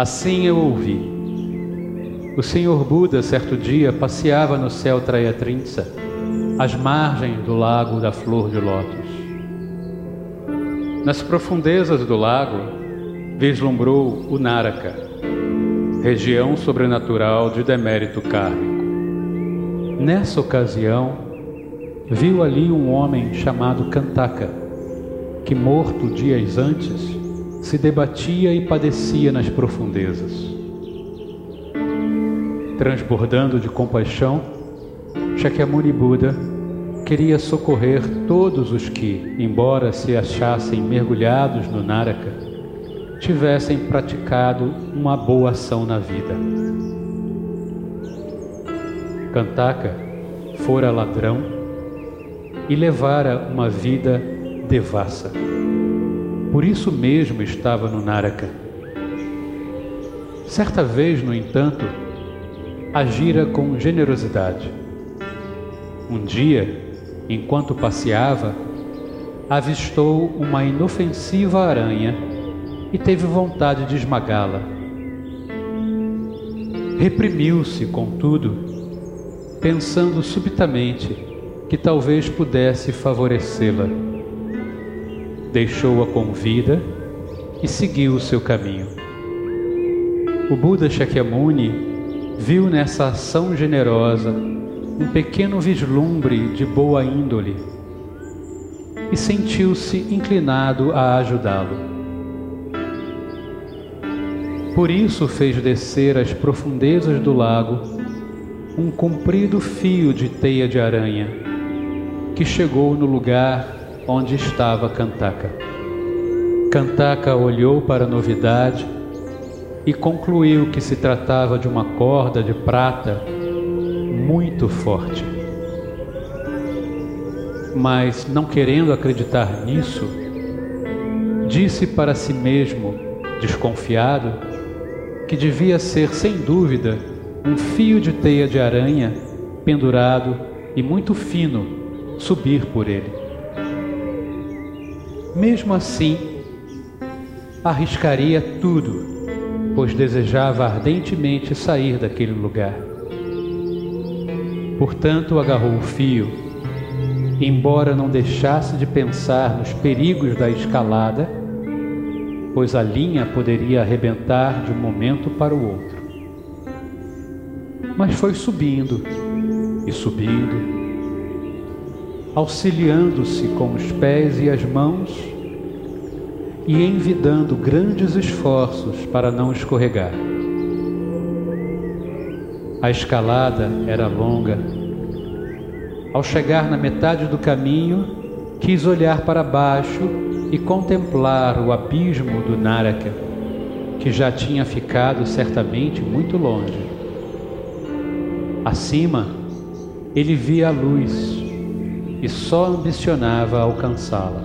Assim eu ouvi. O Senhor Buda, certo dia, passeava no céu Trayatrinsa, às margens do lago da flor de lótus. Nas profundezas do lago, vislumbrou o Naraka, região sobrenatural de demérito kármico. Nessa ocasião, viu ali um homem chamado Kantaka, que morto dias antes, se debatia e padecia nas profundezas. Transbordando de compaixão, Shakyamuni Buda queria socorrer todos os que, embora se achassem mergulhados no Naraka, tivessem praticado uma boa ação na vida. Kantaka fora ladrão e levara uma vida devassa. Por isso mesmo estava no Naraka. Certa vez, no entanto, agira com generosidade. Um dia, enquanto passeava, avistou uma inofensiva aranha e teve vontade de esmagá-la. Reprimiu-se, contudo, pensando subitamente que talvez pudesse favorecê-la deixou-a com vida e seguiu o seu caminho. O Buda Shakyamuni viu nessa ação generosa um pequeno vislumbre de boa índole e sentiu-se inclinado a ajudá-lo. Por isso fez descer às profundezas do lago um comprido fio de teia de aranha que chegou no lugar onde estava Kantaka. Kantaka olhou para a novidade e concluiu que se tratava de uma corda de prata muito forte. Mas, não querendo acreditar nisso, disse para si mesmo, desconfiado, que devia ser sem dúvida um fio de teia de aranha pendurado e muito fino subir por ele. Mesmo assim, arriscaria tudo, pois desejava ardentemente sair daquele lugar. Portanto, agarrou o fio, embora não deixasse de pensar nos perigos da escalada, pois a linha poderia arrebentar de um momento para o outro. Mas foi subindo e subindo auxiliando-se com os pés e as mãos e envidando grandes esforços para não escorregar. A escalada era longa. Ao chegar na metade do caminho, quis olhar para baixo e contemplar o abismo do Naraka, que já tinha ficado certamente muito longe. Acima, ele via a luz e só ambicionava alcançá-la.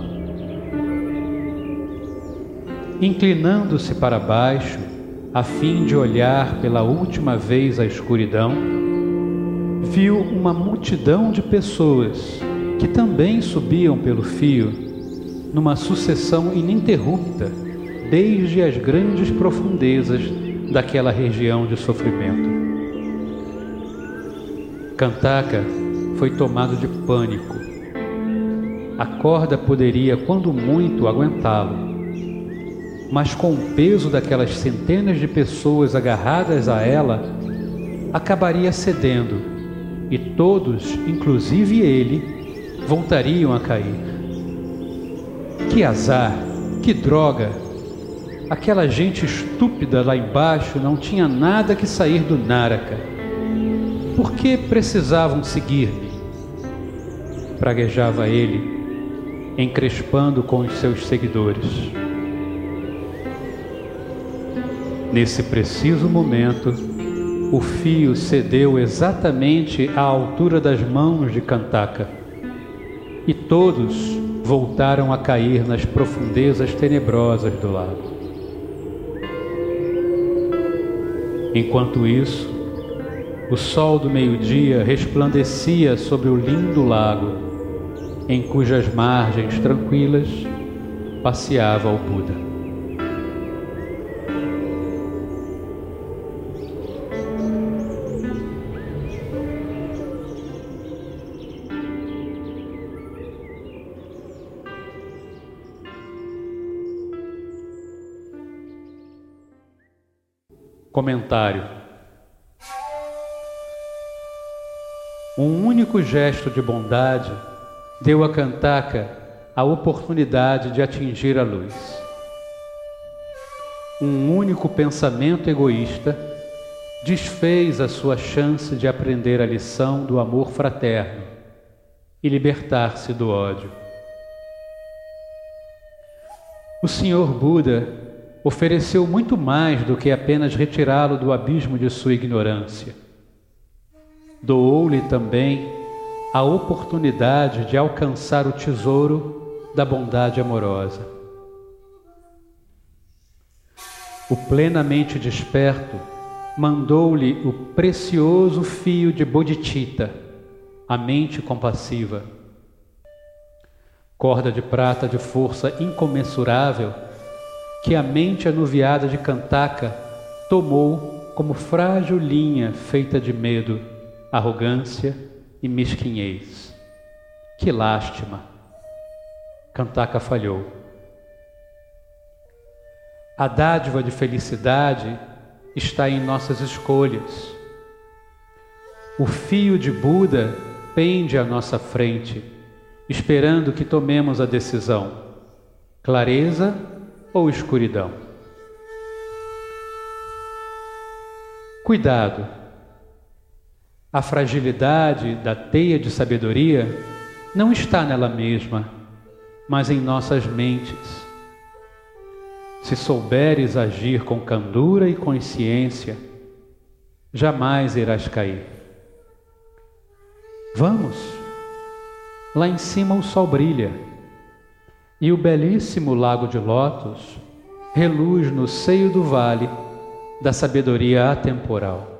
Inclinando-se para baixo, a fim de olhar pela última vez a escuridão, viu uma multidão de pessoas que também subiam pelo fio, numa sucessão ininterrupta, desde as grandes profundezas daquela região de sofrimento. Cantaka foi tomado de pânico a corda poderia, quando muito, aguentá-lo. Mas com o peso daquelas centenas de pessoas agarradas a ela, acabaria cedendo e todos, inclusive ele, voltariam a cair. Que azar, que droga! Aquela gente estúpida lá embaixo não tinha nada que sair do Naraka. Por que precisavam seguir-me? Praguejava ele encrespando com os seus seguidores. Nesse preciso momento, o fio cedeu exatamente à altura das mãos de Cantaka e todos voltaram a cair nas profundezas tenebrosas do lago. Enquanto isso, o sol do meio-dia resplandecia sobre o lindo lago em cujas margens tranquilas passeava o Buda. Comentário Um único gesto de bondade deu a Cantaka a oportunidade de atingir a luz. Um único pensamento egoísta desfez a sua chance de aprender a lição do amor fraterno e libertar-se do ódio. O Senhor Buda ofereceu muito mais do que apenas retirá-lo do abismo de sua ignorância. Doou-lhe também a oportunidade de alcançar o tesouro da bondade amorosa. O plenamente desperto mandou-lhe o precioso fio de Bodhicitta, a mente compassiva. Corda de prata de força incomensurável que a mente anuviada de Cantaka tomou como frágil linha feita de medo, arrogância e mesquinhez. Que lástima! Cantaka falhou. A dádiva de felicidade está em nossas escolhas. O fio de Buda pende à nossa frente, esperando que tomemos a decisão. Clareza ou escuridão. Cuidado! A fragilidade da teia de sabedoria não está nela mesma, mas em nossas mentes. Se souberes agir com candura e consciência, jamais irás cair. Vamos! Lá em cima o sol brilha e o belíssimo lago de Lótus reluz no seio do vale da sabedoria atemporal.